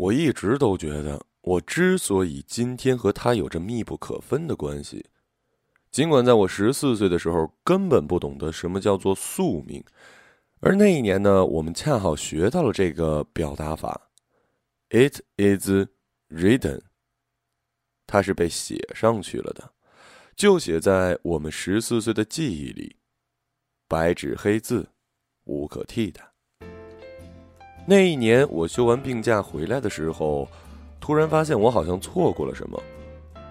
我一直都觉得，我之所以今天和他有着密不可分的关系，尽管在我十四岁的时候根本不懂得什么叫做宿命，而那一年呢，我们恰好学到了这个表达法：“It is written。”它是被写上去了的，就写在我们十四岁的记忆里，白纸黑字，无可替代。那一年，我休完病假回来的时候，突然发现我好像错过了什么。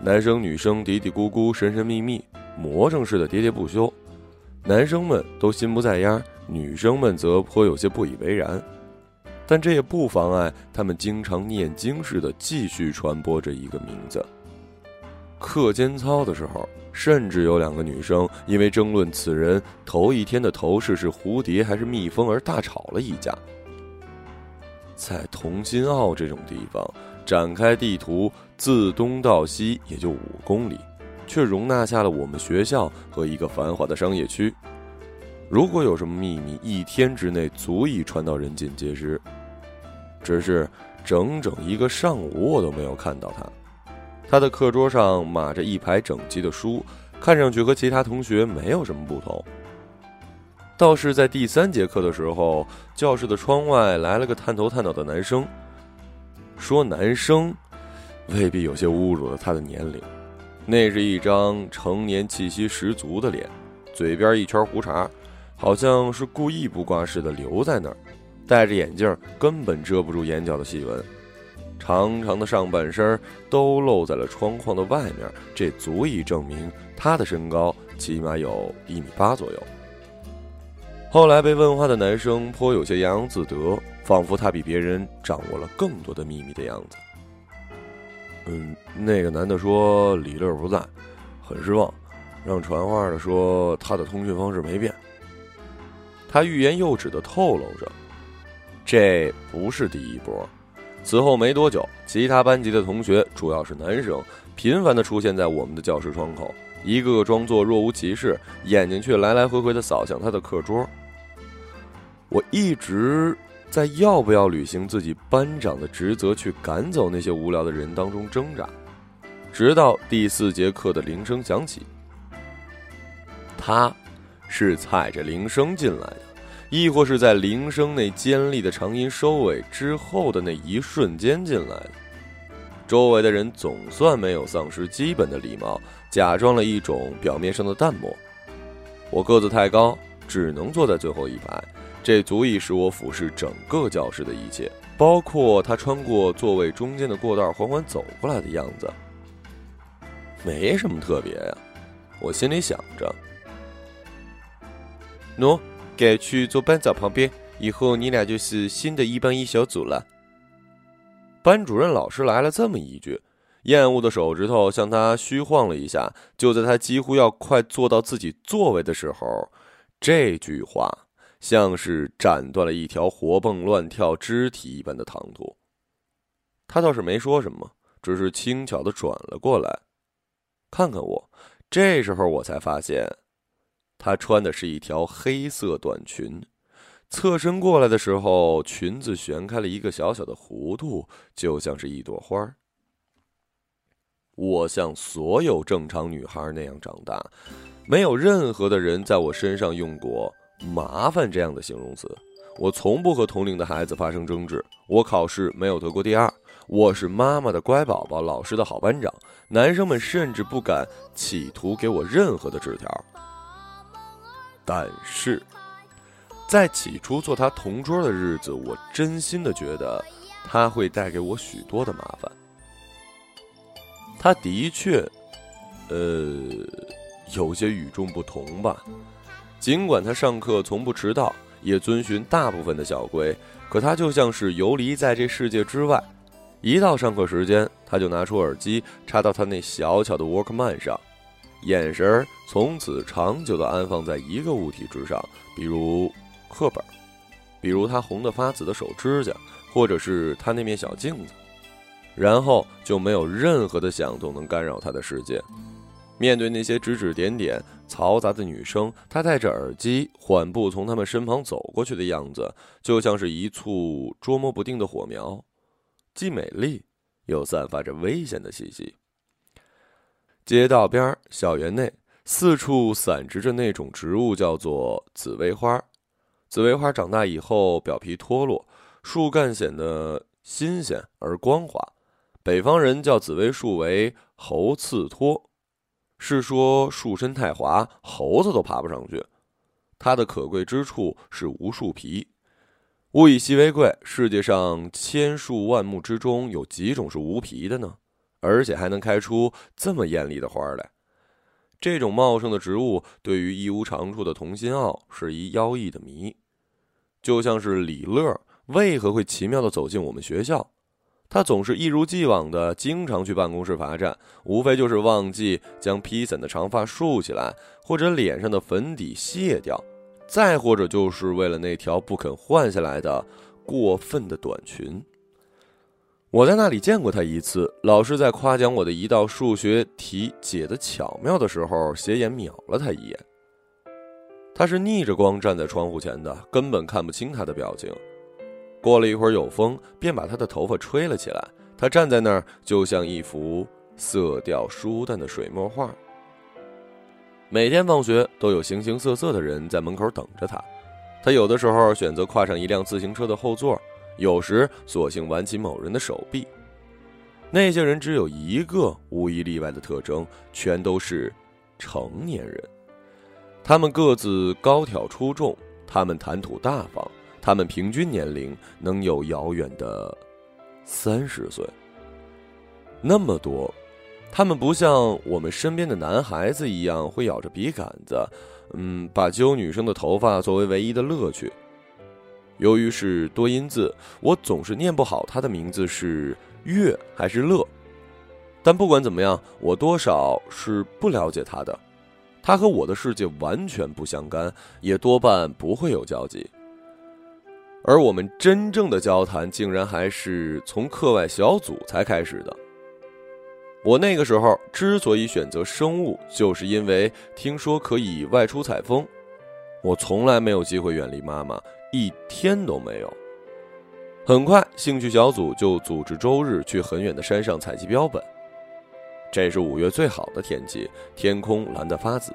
男生女生嘀嘀咕咕、神神秘秘、魔怔似的喋喋不休，男生们都心不在焉，女生们则颇有些不以为然。但这也不妨碍他们经常念经似的继续传播着一个名字。课间操的时候，甚至有两个女生因为争论此人头一天的头饰是蝴蝶还是蜜蜂而大吵了一架。在同心澳这种地方，展开地图，自东到西也就五公里，却容纳下了我们学校和一个繁华的商业区。如果有什么秘密，一天之内足以传到人尽皆知。只是整整一个上午，我都没有看到他。他的课桌上码着一排整齐的书，看上去和其他同学没有什么不同。倒是在第三节课的时候，教室的窗外来了个探头探脑的男生。说男生，未必有些侮辱了他的年龄。那是一张成年气息十足的脸，嘴边一圈胡茬，好像是故意不刮似的留在那儿。戴着眼镜，根本遮不住眼角的细纹。长长的上半身都露在了窗框的外面，这足以证明他的身高起码有一米八左右。后来被问话的男生颇有些洋洋自得，仿佛他比别人掌握了更多的秘密的样子。嗯，那个男的说李乐不在，很失望，让传话的说他的通讯方式没变。他欲言又止的透露着，这不是第一波。此后没多久，其他班级的同学，主要是男生，频繁的出现在我们的教室窗口。一个个装作若无其事，眼睛却来来回回的扫向他的课桌。我一直在要不要履行自己班长的职责，去赶走那些无聊的人当中挣扎，直到第四节课的铃声响起。他，是踩着铃声进来的，亦或是在铃声那尖利的长音收尾之后的那一瞬间进来的。周围的人总算没有丧失基本的礼貌，假装了一种表面上的淡漠。我个子太高，只能坐在最后一排，这足以使我俯视整个教室的一切，包括他穿过座位中间的过道缓缓走过来的样子。没什么特别呀，我心里想着。喏，改去坐班长旁边，以后你俩就是新的一班一小组了。班主任老师来了这么一句，厌恶的手指头向他虚晃了一下。就在他几乎要快坐到自己座位的时候，这句话像是斩断了一条活蹦乱跳肢体一般的唐突。他倒是没说什么，只是轻巧的转了过来，看看我。这时候我才发现，他穿的是一条黑色短裙。侧身过来的时候，裙子旋开了一个小小的弧度，就像是一朵花。我像所有正常女孩那样长大，没有任何的人在我身上用过“麻烦”这样的形容词。我从不和同龄的孩子发生争执。我考试没有得过第二。我是妈妈的乖宝宝，老师的好班长。男生们甚至不敢企图给我任何的纸条。但是。在起初做他同桌的日子，我真心的觉得他会带给我许多的麻烦。他的确，呃，有些与众不同吧。尽管他上课从不迟到，也遵循大部分的校规，可他就像是游离在这世界之外。一到上课时间，他就拿出耳机插到他那小巧的 Walkman 上，眼神从此长久的安放在一个物体之上，比如。课本，比如他红的发紫的手指甲，或者是他那面小镜子，然后就没有任何的响动能干扰他的世界。面对那些指指点点、嘈杂的女生，他戴着耳机，缓步从他们身旁走过去的样子，就像是一簇捉摸不定的火苗，既美丽，又散发着危险的气息。街道边、校园内，四处散植着那种植物，叫做紫薇花。紫薇花长大以后，表皮脱落，树干显得新鲜而光滑。北方人叫紫薇树为“猴刺脱”，是说树身太滑，猴子都爬不上去。它的可贵之处是无树皮。物以稀为贵，世界上千树万木之中有几种是无皮的呢？而且还能开出这么艳丽的花来。这种茂盛的植物对于一无长处的童心傲是一妖异的谜，就像是李乐为何会奇妙的走进我们学校？他总是一如既往的经常去办公室罚站，无非就是忘记将披散的长发竖起来，或者脸上的粉底卸掉，再或者就是为了那条不肯换下来的过分的短裙。我在那里见过他一次，老师在夸奖我的一道数学题解得巧妙的时候，斜眼瞄了他一眼。他是逆着光站在窗户前的，根本看不清他的表情。过了一会儿有风，便把他的头发吹了起来。他站在那儿，就像一幅色调舒淡的水墨画。每天放学都有形形色色的人在门口等着他，他有的时候选择跨上一辆自行车的后座。有时索性挽起某人的手臂，那些人只有一个无一例外的特征，全都是成年人。他们个子高挑出众，他们谈吐大方，他们平均年龄能有遥远的三十岁。那么多，他们不像我们身边的男孩子一样会咬着笔杆子，嗯，把揪女生的头发作为唯一的乐趣。由于是多音字，我总是念不好他的名字是乐还是乐。但不管怎么样，我多少是不了解他的，他和我的世界完全不相干，也多半不会有交集。而我们真正的交谈，竟然还是从课外小组才开始的。我那个时候之所以选择生物，就是因为听说可以外出采风。我从来没有机会远离妈妈。一天都没有。很快，兴趣小组就组织周日去很远的山上采集标本。这是五月最好的天气，天空蓝得发紫，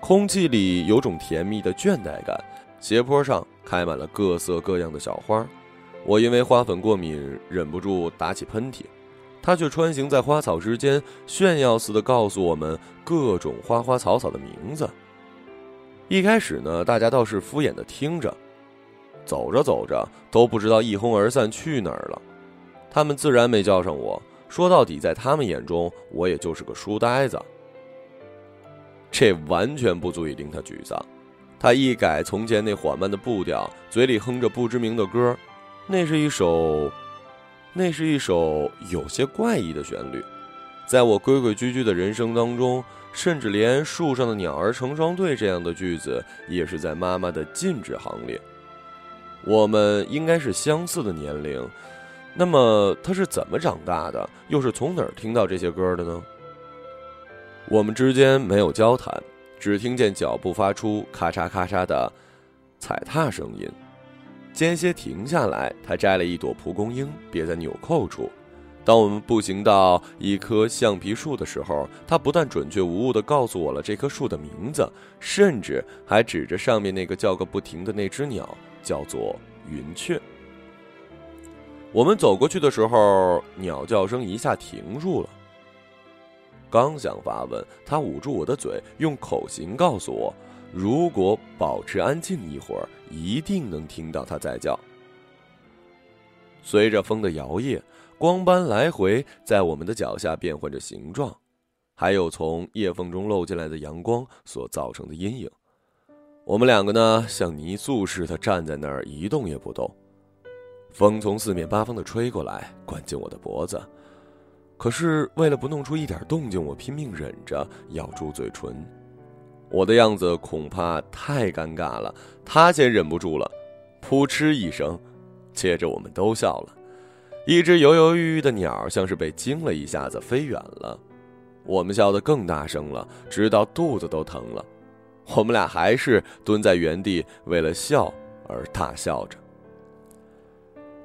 空气里有种甜蜜的倦怠感。斜坡上开满了各色各样的小花，我因为花粉过敏，忍不住打起喷嚏。他却穿行在花草之间，炫耀似的告诉我们各种花花草草的名字。一开始呢，大家倒是敷衍的听着。走着走着，都不知道一哄而散去哪儿了。他们自然没叫上我。说到底，在他们眼中，我也就是个书呆子。这完全不足以令他沮丧。他一改从前那缓慢的步调，嘴里哼着不知名的歌。那是一首，那是一首有些怪异的旋律。在我规规矩矩的人生当中，甚至连树上的鸟儿成双对这样的句子，也是在妈妈的禁止行列。我们应该是相似的年龄，那么他是怎么长大的？又是从哪儿听到这些歌的呢？我们之间没有交谈，只听见脚步发出咔嚓咔嚓的踩踏声音，间歇停下来。他摘了一朵蒲公英，别在纽扣处。当我们步行到一棵橡皮树的时候，他不但准确无误地告诉我了这棵树的名字，甚至还指着上面那个叫个不停的那只鸟。叫做云雀。我们走过去的时候，鸟叫声一下停住了。刚想发问，他捂住我的嘴，用口型告诉我：如果保持安静一会儿，一定能听到它在叫。随着风的摇曳，光斑来回在我们的脚下变换着形状，还有从叶缝中漏进来的阳光所造成的阴影。我们两个呢，像泥塑似的站在那儿，一动也不动。风从四面八方的吹过来，灌进我的脖子。可是为了不弄出一点动静，我拼命忍着，咬住嘴唇。我的样子恐怕太尴尬了，他先忍不住了，扑哧一声，接着我们都笑了。一只犹犹豫豫的鸟，像是被惊了一下子，飞远了。我们笑得更大声了，直到肚子都疼了。我们俩还是蹲在原地，为了笑而大笑着。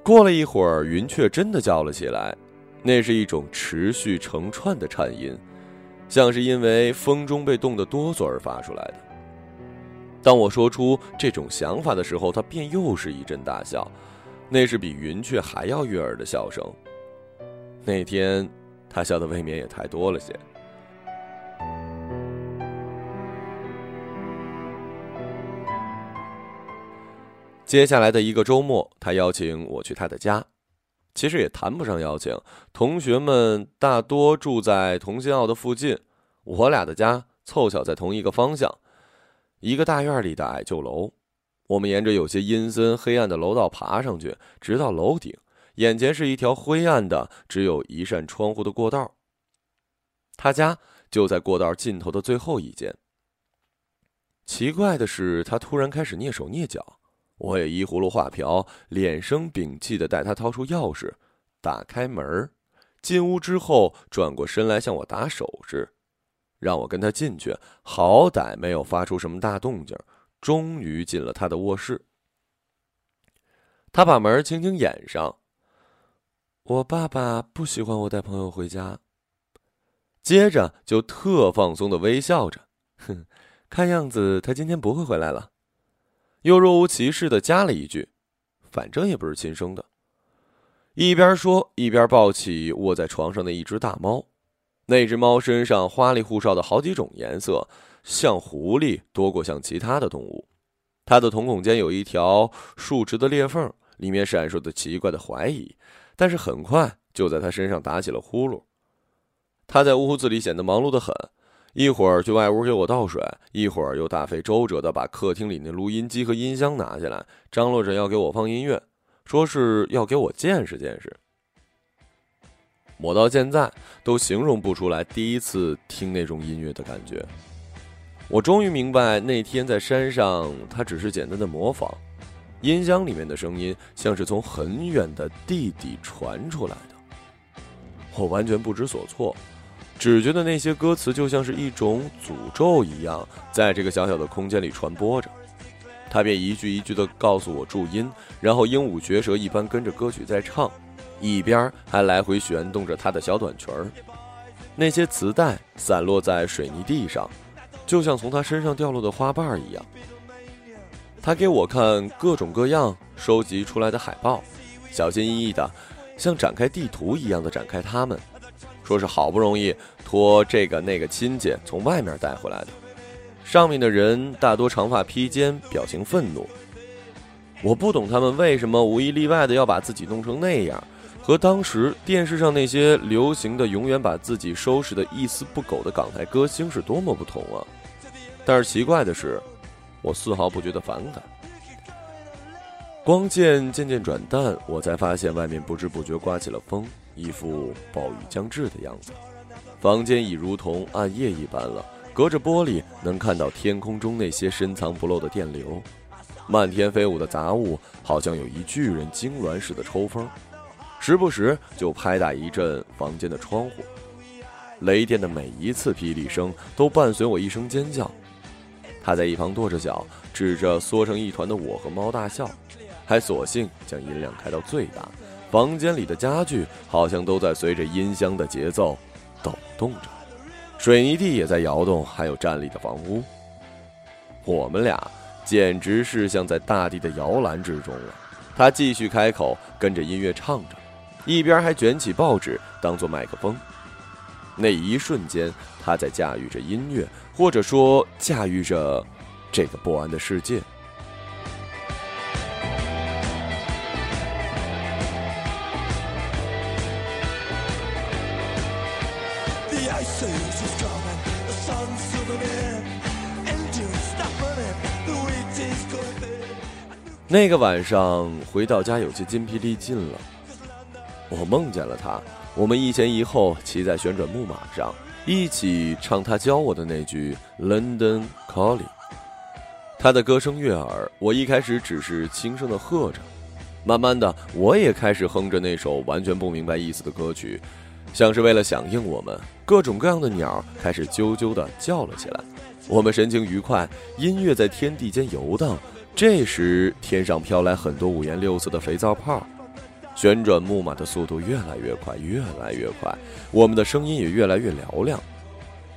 过了一会儿，云雀真的叫了起来，那是一种持续成串的颤音，像是因为风中被冻得哆嗦而发出来的。当我说出这种想法的时候，他便又是一阵大笑，那是比云雀还要悦耳的笑声。那天，他笑的未免也太多了些。接下来的一个周末，他邀请我去他的家。其实也谈不上邀请，同学们大多住在同心澳的附近，我俩的家凑巧在同一个方向，一个大院里的矮旧楼。我们沿着有些阴森黑暗的楼道爬上去，直到楼顶，眼前是一条灰暗的、只有一扇窗户的过道。他家就在过道尽头的最后一间。奇怪的是，他突然开始蹑手蹑脚。我也依葫芦画瓢，脸生屏气的带他掏出钥匙，打开门进屋之后转过身来向我打手势，让我跟他进去。好歹没有发出什么大动静，终于进了他的卧室。他把门轻轻掩上。我爸爸不喜欢我带朋友回家，接着就特放松的微笑着，哼，看样子他今天不会回来了。又若无其事的加了一句：“反正也不是亲生的。”一边说，一边抱起卧在床上的一只大猫。那只猫身上花里胡哨的好几种颜色，像狐狸多过像其他的动物。它的瞳孔间有一条竖直的裂缝，里面闪烁着奇怪的怀疑。但是很快就在它身上打起了呼噜。它在屋子里显得忙碌的很。一会儿去外屋给我倒水，一会儿又大费周折的把客厅里那录音机和音箱拿下来，张罗着要给我放音乐，说是要给我见识见识。我到现在都形容不出来第一次听那种音乐的感觉。我终于明白，那天在山上，他只是简单的模仿，音箱里面的声音像是从很远的地底传出来的。我完全不知所措。只觉得那些歌词就像是一种诅咒一样，在这个小小的空间里传播着。他便一句一句地告诉我注音，然后鹦鹉学舌一般跟着歌曲在唱，一边还来回旋动着他的小短裙儿。那些磁带散落在水泥地上，就像从他身上掉落的花瓣一样。他给我看各种各样收集出来的海报，小心翼翼地，像展开地图一样的展开它们。说是好不容易托这个那个亲戚从外面带回来的，上面的人大多长发披肩，表情愤怒。我不懂他们为什么无一例外的要把自己弄成那样，和当时电视上那些流行的永远把自己收拾的一丝不苟的港台歌星是多么不同啊！但是奇怪的是，我丝毫不觉得反感。光线渐渐转淡，我才发现外面不知不觉刮起了风。一副暴雨将至的样子，房间已如同暗夜一般了。隔着玻璃能看到天空中那些深藏不露的电流，漫天飞舞的杂物，好像有一巨人痉挛似的抽风，时不时就拍打一阵房间的窗户。雷电的每一次霹雳声都伴随我一声尖叫。他在一旁跺着脚，指着缩成一团的我和猫大笑，还索性将音量开到最大。房间里的家具好像都在随着音箱的节奏抖动着，水泥地也在摇动，还有站立的房屋。我们俩简直是像在大地的摇篮之中了。他继续开口，跟着音乐唱着，一边还卷起报纸当做麦克风。那一瞬间，他在驾驭着音乐，或者说驾驭着这个不安的世界。那个晚上回到家有些筋疲力尽了，我梦见了他，我们一前一后骑在旋转木马上，一起唱他教我的那句《London Calling》。他的歌声悦耳，我一开始只是轻声的和着，慢慢的我也开始哼着那首完全不明白意思的歌曲，像是为了响应我们，各种各样的鸟开始啾啾的叫了起来，我们神情愉快，音乐在天地间游荡。这时，天上飘来很多五颜六色的肥皂泡，旋转木马的速度越来越快，越来越快，我们的声音也越来越嘹亮，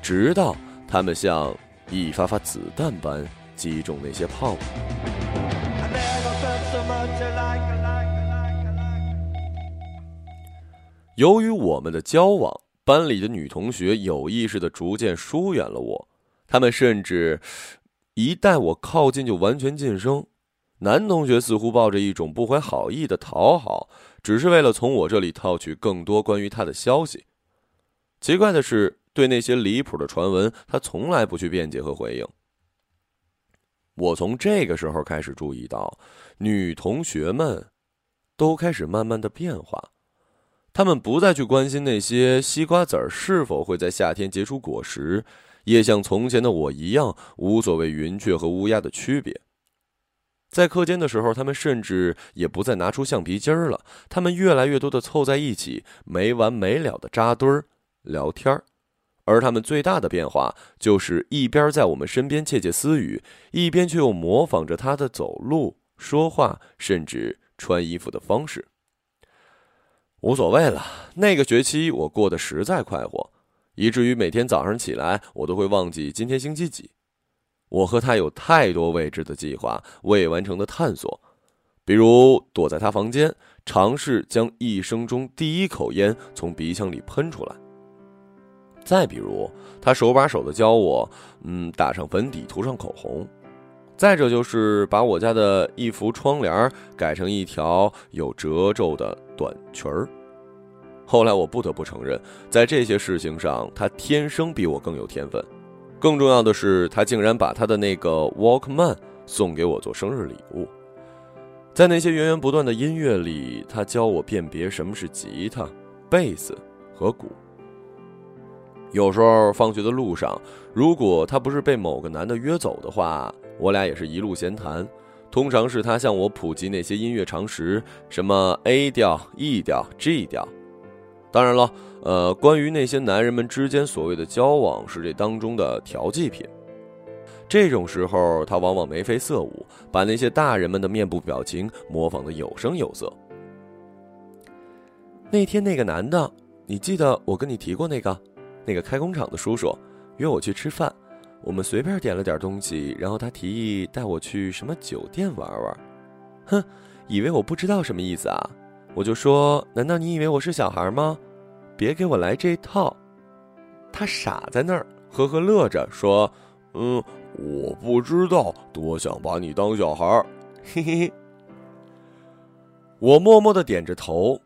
直到他们像一发发子弹般击中那些泡。由于我们的交往，班里的女同学有意识的逐渐疏远了我，他们甚至一待我靠近就完全噤声。男同学似乎抱着一种不怀好意的讨好，只是为了从我这里套取更多关于他的消息。奇怪的是，对那些离谱的传闻，他从来不去辩解和回应。我从这个时候开始注意到，女同学们都开始慢慢的变化，她们不再去关心那些西瓜籽儿是否会在夏天结出果实，也像从前的我一样，无所谓云雀和乌鸦的区别。在课间的时候，他们甚至也不再拿出橡皮筋儿了。他们越来越多的凑在一起，没完没了的扎堆儿聊天儿。而他们最大的变化，就是一边在我们身边窃窃私语，一边却又模仿着他的走路、说话，甚至穿衣服的方式。无所谓了，那个学期我过得实在快活，以至于每天早上起来，我都会忘记今天星期几。我和他有太多未知的计划、未完成的探索，比如躲在他房间，尝试将一生中第一口烟从鼻腔里喷出来；再比如，他手把手的教我，嗯，打上粉底，涂上口红；再者就是把我家的一幅窗帘改成一条有褶皱的短裙儿。后来我不得不承认，在这些事情上，他天生比我更有天分。更重要的是，他竟然把他的那个 Walkman 送给我做生日礼物。在那些源源不断的音乐里，他教我辨别什么是吉他、贝斯和鼓。有时候放学的路上，如果他不是被某个男的约走的话，我俩也是一路闲谈。通常是他向我普及那些音乐常识，什么 A 调、E 调、G 调。当然了。呃，关于那些男人们之间所谓的交往，是这当中的调剂品。这种时候，他往往眉飞色舞，把那些大人们的面部表情模仿的有声有色。那天那个男的，你记得我跟你提过那个，那个开工厂的叔叔约我去吃饭，我们随便点了点东西，然后他提议带我去什么酒店玩玩。哼，以为我不知道什么意思啊？我就说，难道你以为我是小孩吗？别给我来这套！他傻在那儿，呵呵乐着说：“嗯，我不知道，多想把你当小孩。”嘿嘿嘿。我默默的点着头。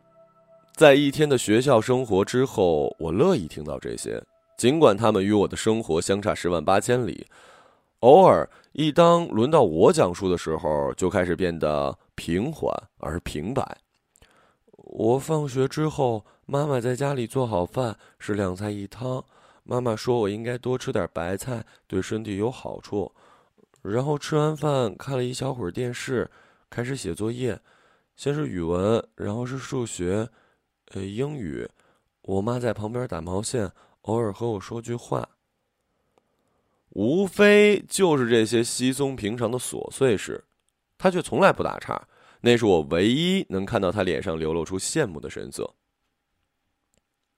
在一天的学校生活之后，我乐意听到这些，尽管他们与我的生活相差十万八千里。偶尔，一当轮到我讲述的时候，就开始变得平缓而平白。我放学之后。妈妈在家里做好饭，是两菜一汤。妈妈说我应该多吃点白菜，对身体有好处。然后吃完饭看了一小会儿电视，开始写作业，先是语文，然后是数学，呃，英语。我妈在旁边打毛线，偶尔和我说句话。无非就是这些稀松平常的琐碎事，她却从来不打岔。那是我唯一能看到他脸上流露出羡慕的神色。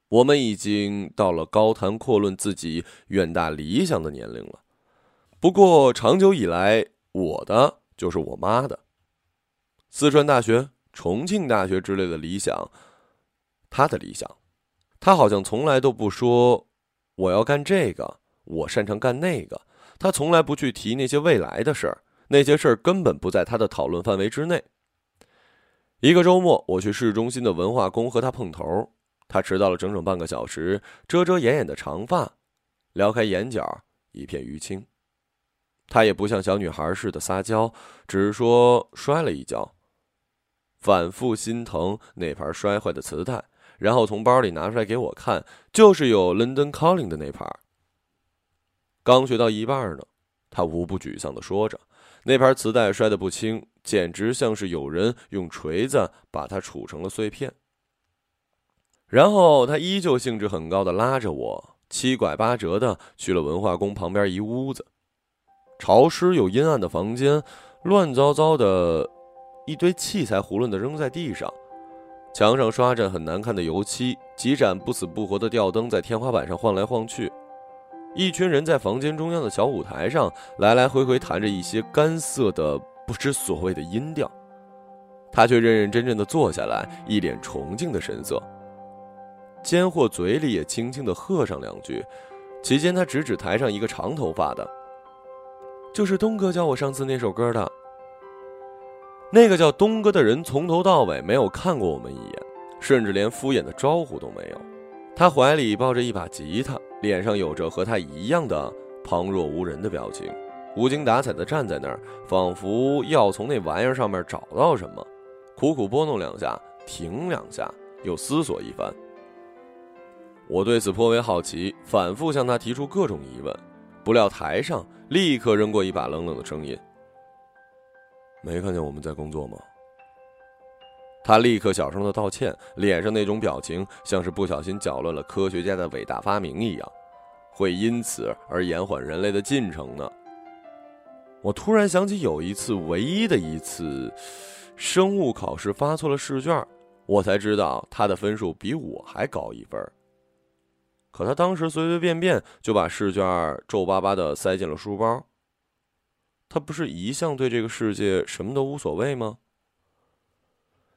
我们已经到了高谈阔论自己远大理想的年龄了，不过长久以来，我的就是我妈的，四川大学、重庆大学之类的理想，她的理想，她好像从来都不说我要干这个，我擅长干那个，她从来不去提那些未来的事儿，那些事儿根本不在她的讨论范围之内。一个周末，我去市中心的文化宫和她碰头。他迟到了整整半个小时，遮遮掩掩的长发，撩开眼角，一片淤青。他也不像小女孩似的撒娇，只是说摔了一跤，反复心疼那盘摔坏的磁带，然后从包里拿出来给我看，就是有 London Calling 的那盘。刚学到一半呢，他无不沮丧的说着，那盘磁带摔得不轻，简直像是有人用锤子把它杵成了碎片。然后他依旧兴致很高的拉着我，七拐八折的去了文化宫旁边一屋子，潮湿又阴暗的房间，乱糟糟的，一堆器材囫囵的扔在地上，墙上刷着很难看的油漆，几盏不死不活的吊灯在天花板上晃来晃去。一群人在房间中央的小舞台上来来回回弹着一些干涩的不知所谓的音调，他却认认真真的坐下来，一脸崇敬的神色。奸货嘴里也轻轻的喝上两句，期间他指指台上一个长头发的，就是东哥教我上次那首歌的。那个叫东哥的人从头到尾没有看过我们一眼，甚至连敷衍的招呼都没有。他怀里抱着一把吉他，脸上有着和他一样的旁若无人的表情，无精打采地站在那儿，仿佛要从那玩意儿上面找到什么，苦苦拨弄两下，停两下，又思索一番。我对此颇为好奇，反复向他提出各种疑问，不料台上立刻扔过一把冷冷的声音。没看见我们在工作吗？他立刻小声的道歉，脸上那种表情像是不小心搅乱了科学家的伟大发明一样，会因此而延缓人类的进程呢。我突然想起有一次，唯一的一次，生物考试发错了试卷，我才知道他的分数比我还高一分。可他当时随随便便就把试卷皱巴巴的塞进了书包。他不是一向对这个世界什么都无所谓吗？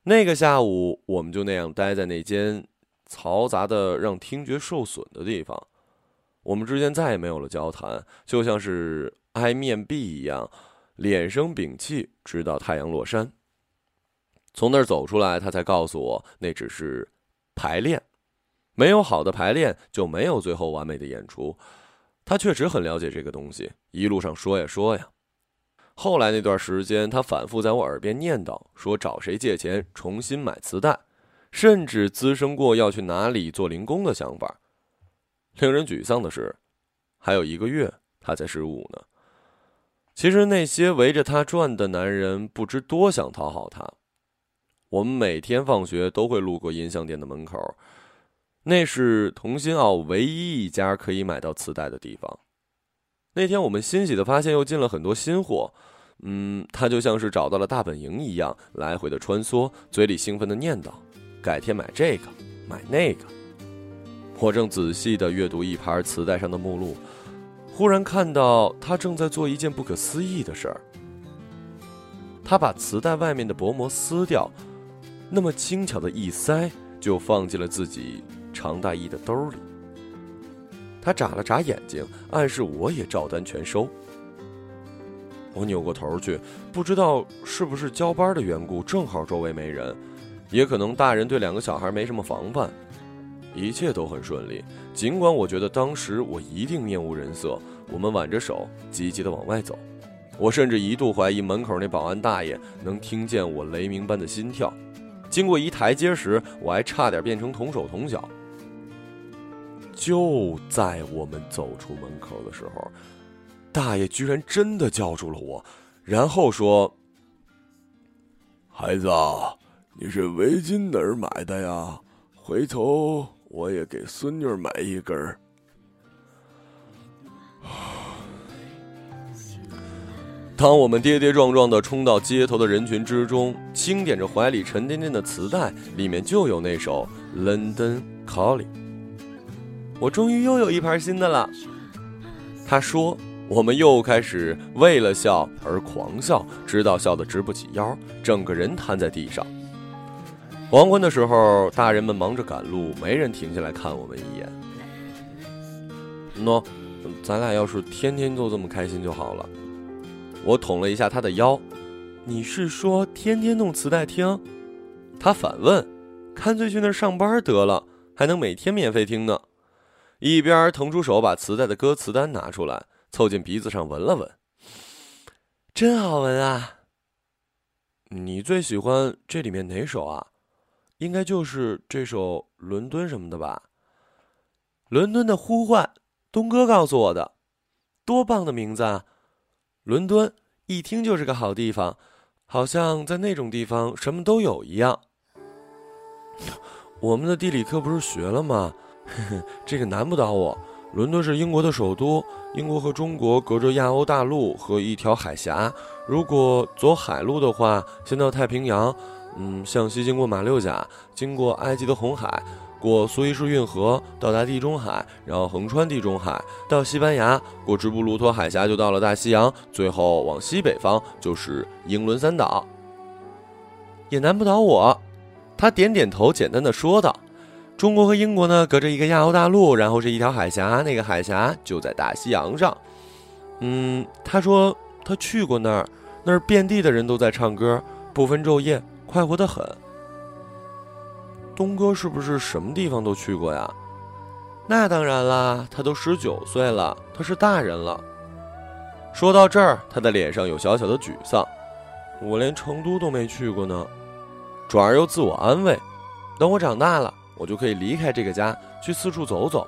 那个下午，我们就那样待在那间嘈杂的让听觉受损的地方，我们之间再也没有了交谈，就像是挨面壁一样，脸生屏气，直到太阳落山。从那儿走出来，他才告诉我，那只是排练，没有好的排练，就没有最后完美的演出。他确实很了解这个东西，一路上说呀说呀。后来那段时间，他反复在我耳边念叨，说找谁借钱重新买磁带，甚至滋生过要去哪里做零工的想法。令人沮丧的是，还有一个月他才十五呢。其实那些围着他转的男人，不知多想讨好他。我们每天放学都会路过音像店的门口，那是同心澳唯一一家可以买到磁带的地方。那天我们欣喜的发现，又进了很多新货。嗯，他就像是找到了大本营一样，来回的穿梭，嘴里兴奋的念叨：“改天买这个，买那个。”我正仔细的阅读一盘磁带上的目录，忽然看到他正在做一件不可思议的事儿。他把磁带外面的薄膜撕掉，那么轻巧的一塞，就放进了自己长大衣的兜里。他眨了眨眼睛，暗示我也照单全收。我扭过头去，不知道是不是交班的缘故，正好周围没人，也可能大人对两个小孩没什么防范，一切都很顺利。尽管我觉得当时我一定面无人色，我们挽着手急急地往外走，我甚至一度怀疑门口那保安大爷能听见我雷鸣般的心跳。经过一台阶时，我还差点变成同手同脚。就在我们走出门口的时候。大爷居然真的叫住了我，然后说：“孩子，你这围巾哪儿买的呀？回头我也给孙女买一根儿。”当我们跌跌撞撞的冲到街头的人群之中，轻点着怀里沉甸甸的磁带，里面就有那首《London Calling》。我终于又有一盘新的了，他说。我们又开始为了笑而狂笑，直到笑得直不起腰，整个人瘫在地上。黄昏的时候，大人们忙着赶路，没人停下来看我们一眼。喏，咱俩要是天天都这么开心就好了。我捅了一下他的腰，你是说天天弄磁带听？他反问，干脆去那儿上班得了，还能每天免费听呢。一边腾出手把磁带的歌词单拿出来。凑近鼻子上闻了闻，真好闻啊！你最喜欢这里面哪首啊？应该就是这首《伦敦》什么的吧？伦敦的呼唤，东哥告诉我的，多棒的名字啊！伦敦一听就是个好地方，好像在那种地方什么都有一样。我们的地理课不是学了吗？这个难不倒我。伦敦是英国的首都，英国和中国隔着亚欧大陆和一条海峡。如果走海路的话，先到太平洋，嗯，向西经过马六甲，经过埃及的红海，过苏伊士运河，到达地中海，然后横穿地中海到西班牙，过直布罗陀海峡就到了大西洋，最后往西北方就是英伦三岛。也难不倒我，他点点头，简单的说道。中国和英国呢，隔着一个亚欧大陆，然后是一条海峡，那个海峡就在大西洋上。嗯，他说他去过那儿，那儿遍地的人都在唱歌，不分昼夜，快活的很。东哥是不是什么地方都去过呀？那当然啦，他都十九岁了，他是大人了。说到这儿，他的脸上有小小的沮丧。我连成都都没去过呢，转而又自我安慰，等我长大了。我就可以离开这个家，去四处走走。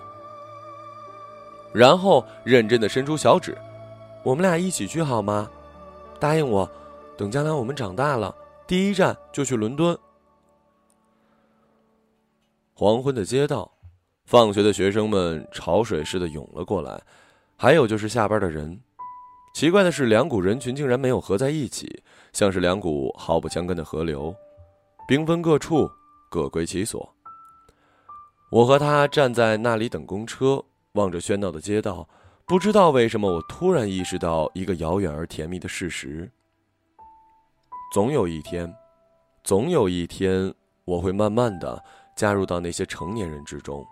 然后认真的伸出小指，我们俩一起去好吗？答应我，等将来我们长大了，第一站就去伦敦。黄昏的街道，放学的学生们潮水似的涌了过来，还有就是下班的人。奇怪的是，两股人群竟然没有合在一起，像是两股毫不相干的河流，兵分各处，各归其所。我和他站在那里等公车，望着喧闹的街道，不知道为什么，我突然意识到一个遥远而甜蜜的事实：总有一天，总有一天，我会慢慢的加入到那些成年人之中，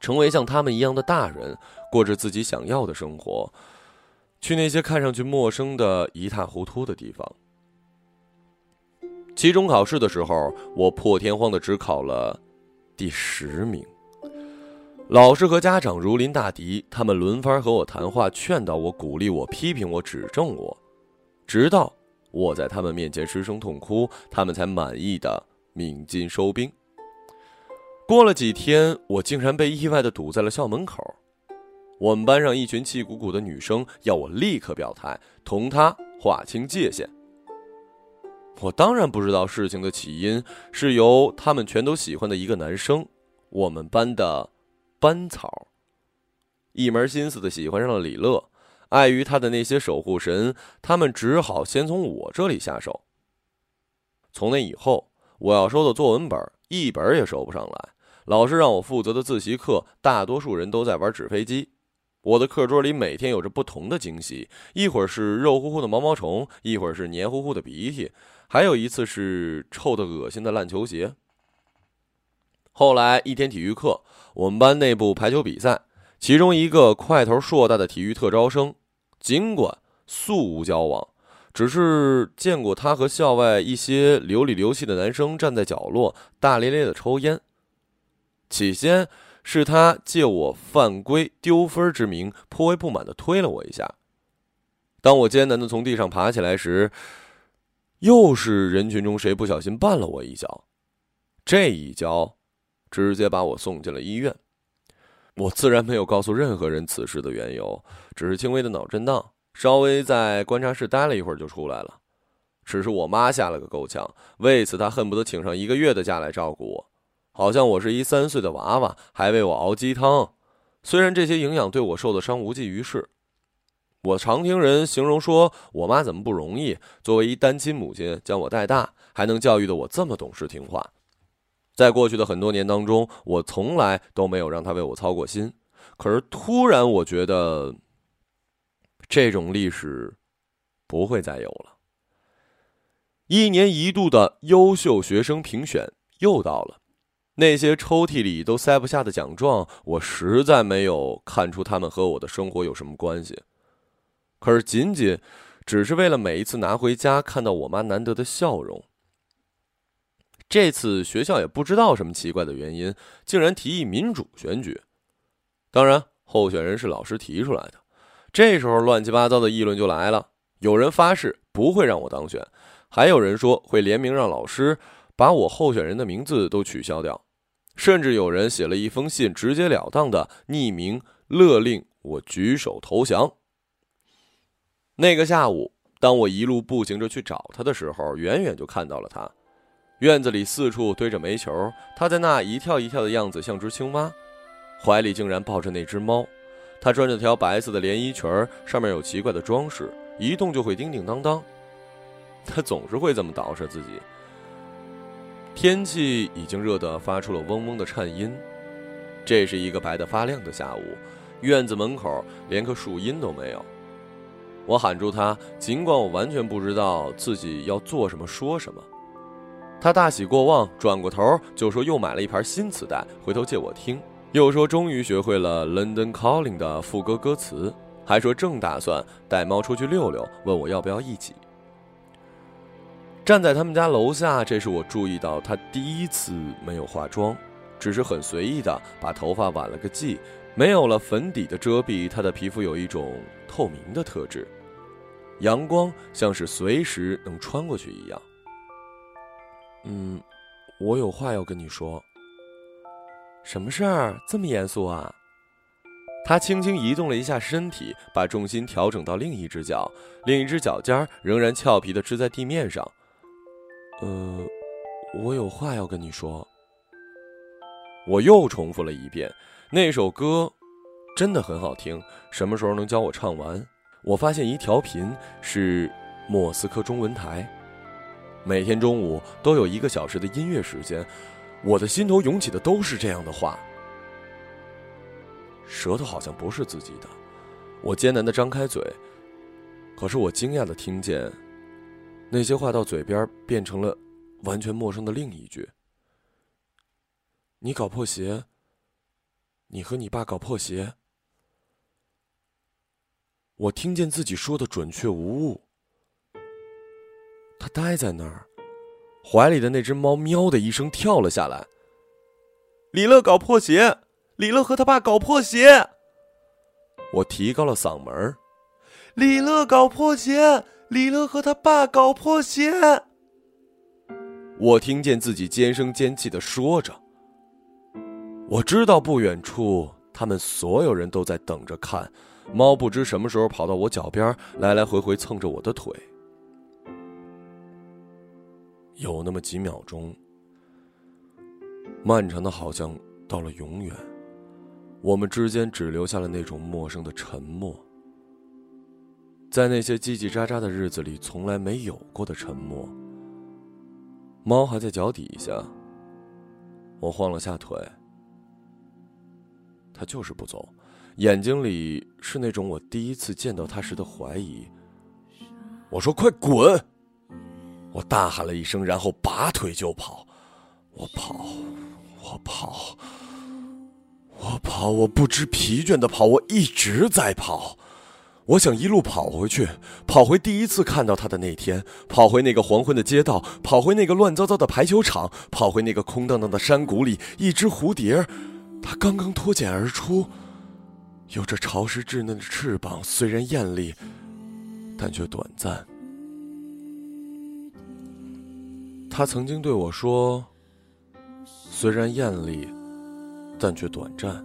成为像他们一样的大人，过着自己想要的生活，去那些看上去陌生的一塌糊涂的地方。期中考试的时候，我破天荒的只考了。第十名，老师和家长如临大敌，他们轮番和我谈话，劝导我、鼓励我、批评我、指正我，直到我在他们面前失声痛哭，他们才满意的鸣金收兵。过了几天，我竟然被意外的堵在了校门口。我们班上一群气鼓鼓的女生要我立刻表态，同他划清界限。我当然不知道事情的起因是由他们全都喜欢的一个男生，我们班的班草，一门心思的喜欢上了李乐。碍于他的那些守护神，他们只好先从我这里下手。从那以后，我要收的作文本一本也收不上来。老师让我负责的自习课，大多数人都在玩纸飞机。我的课桌里每天有着不同的惊喜，一会儿是肉乎乎的毛毛虫，一会儿是黏糊糊的鼻涕。还有一次是臭的恶心的烂球鞋。后来一天体育课，我们班内部排球比赛，其中一个块头硕大的体育特招生，尽管素无交往，只是见过他和校外一些流里流气的男生站在角落大咧咧的抽烟。起先是他借我犯规丢分之名，颇为不满的推了我一下。当我艰难的从地上爬起来时，又是人群中谁不小心绊了我一脚，这一跤，直接把我送进了医院。我自然没有告诉任何人此事的缘由，只是轻微的脑震荡，稍微在观察室待了一会儿就出来了。只是我妈吓了个够呛，为此她恨不得请上一个月的假来照顾我，好像我是一三岁的娃娃，还为我熬鸡汤。虽然这些营养对我受的伤无济于事。我常听人形容说，我妈怎么不容易？作为一单亲母亲，将我带大，还能教育的我这么懂事听话。在过去的很多年当中，我从来都没有让她为我操过心。可是突然，我觉得这种历史不会再有了。一年一度的优秀学生评选又到了，那些抽屉里都塞不下的奖状，我实在没有看出他们和我的生活有什么关系。可是，仅仅只是为了每一次拿回家看到我妈难得的笑容。这次学校也不知道什么奇怪的原因，竟然提议民主选举。当然，候选人是老师提出来的。这时候，乱七八糟的议论就来了。有人发誓不会让我当选，还有人说会联名让老师把我候选人的名字都取消掉，甚至有人写了一封信，直截了当的匿名勒令我举手投降。那个下午，当我一路步行着去找他的时候，远远就看到了他。院子里四处堆着煤球，他在那一跳一跳的样子像只青蛙。怀里竟然抱着那只猫。他穿着条白色的连衣裙上面有奇怪的装饰，一动就会叮叮当当。他总是会这么捯饬自己。天气已经热得发出了嗡嗡的颤音。这是一个白得发亮的下午，院子门口连棵树荫都没有。我喊住他，尽管我完全不知道自己要做什么、说什么。他大喜过望，转过头就说又买了一盘新磁带，回头借我听。又说终于学会了《London Calling》的副歌歌词，还说正打算带猫出去溜溜，问我要不要一起。站在他们家楼下，这是我注意到他第一次没有化妆，只是很随意的把头发挽了个髻，没有了粉底的遮蔽，他的皮肤有一种透明的特质，阳光像是随时能穿过去一样。嗯，我有话要跟你说。什么事儿这么严肃啊？他轻轻移动了一下身体，把重心调整到另一只脚，另一只脚尖仍然俏皮的支在地面上。呃，我有话要跟你说。我又重复了一遍，那首歌真的很好听。什么时候能教我唱完？我发现一调频是莫斯科中文台，每天中午都有一个小时的音乐时间。我的心头涌起的都是这样的话，舌头好像不是自己的。我艰难的张开嘴，可是我惊讶的听见。那些话到嘴边变成了完全陌生的另一句：“你搞破鞋。你和你爸搞破鞋。”我听见自己说的准确无误。他呆在那儿，怀里的那只猫喵的一声跳了下来。李乐搞破鞋，李乐和他爸搞破鞋。我提高了嗓门李乐搞破鞋。李乐和他爸搞破鞋，我听见自己尖声尖气的说着。我知道不远处，他们所有人都在等着看。猫不知什么时候跑到我脚边，来来回回蹭着我的腿。有那么几秒钟，漫长的，好像到了永远。我们之间只留下了那种陌生的沉默。在那些叽叽喳喳的日子里，从来没有过的沉默。猫还在脚底下。我晃了下腿，它就是不走，眼睛里是那种我第一次见到它时的怀疑。我说：“快滚！”我大喊了一声，然后拔腿就跑。我跑，我跑，我跑，我不知疲倦的跑，我一直在跑。我想一路跑回去，跑回第一次看到他的那天，跑回那个黄昏的街道，跑回那个乱糟糟的排球场，跑回那个空荡荡的山谷里。一只蝴蝶，它刚刚脱茧而出，有着潮湿稚嫩的翅膀，虽然艳丽，但却短暂。他曾经对我说：“虽然艳丽，但却短暂。”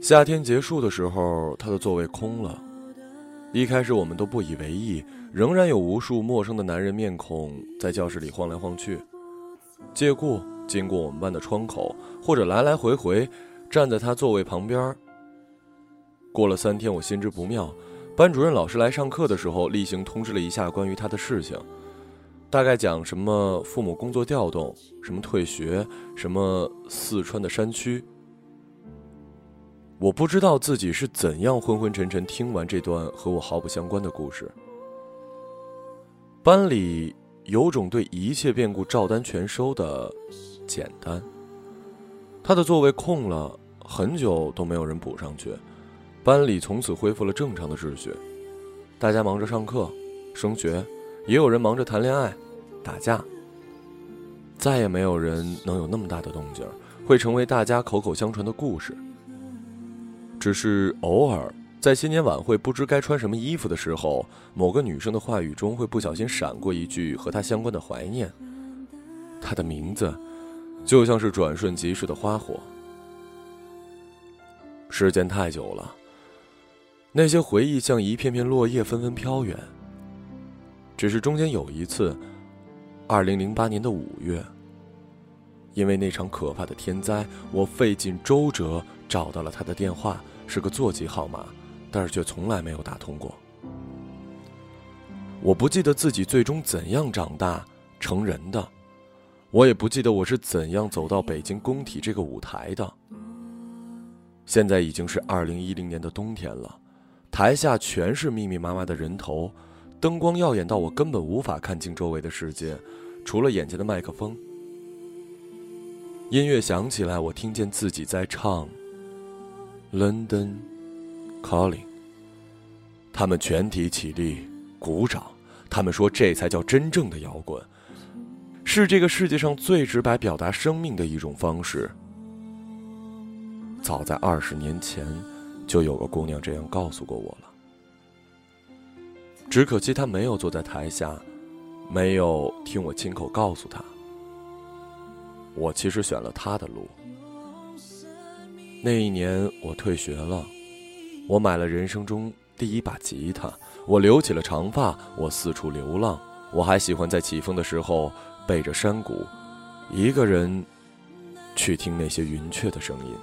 夏天结束的时候，他的座位空了。一开始我们都不以为意，仍然有无数陌生的男人面孔在教室里晃来晃去，借故经过我们班的窗口，或者来来回回站在他座位旁边。过了三天，我心知不妙。班主任老师来上课的时候，例行通知了一下关于他的事情，大概讲什么父母工作调动，什么退学，什么四川的山区。我不知道自己是怎样昏昏沉沉听完这段和我毫不相关的故事。班里有种对一切变故照单全收的简单。他的座位空了很久都没有人补上去，班里从此恢复了正常的秩序。大家忙着上课、升学，也有人忙着谈恋爱、打架。再也没有人能有那么大的动静，会成为大家口口相传的故事。只是偶尔在新年晚会不知该穿什么衣服的时候，某个女生的话语中会不小心闪过一句和她相关的怀念。她的名字，就像是转瞬即逝的花火。时间太久了，那些回忆像一片片落叶纷纷飘远。只是中间有一次，二零零八年的五月，因为那场可怕的天灾，我费尽周折找到了他的电话，是个座机号码，但是却从来没有打通过。我不记得自己最终怎样长大成人的，我也不记得我是怎样走到北京工体这个舞台的。现在已经是二零一零年的冬天了，台下全是密密麻麻的人头，灯光耀眼到我根本无法看清周围的世界，除了眼前的麦克风。音乐响起来，我听见自己在唱《London Calling》。他们全体起立，鼓掌。他们说这才叫真正的摇滚，是这个世界上最直白表达生命的一种方式。早在二十年前，就有个姑娘这样告诉过我了。只可惜她没有坐在台下，没有听我亲口告诉她。我其实选了她的路。那一年我退学了，我买了人生中第一把吉他，我留起了长发，我四处流浪，我还喜欢在起风的时候背着山谷，一个人去听那些云雀的声音。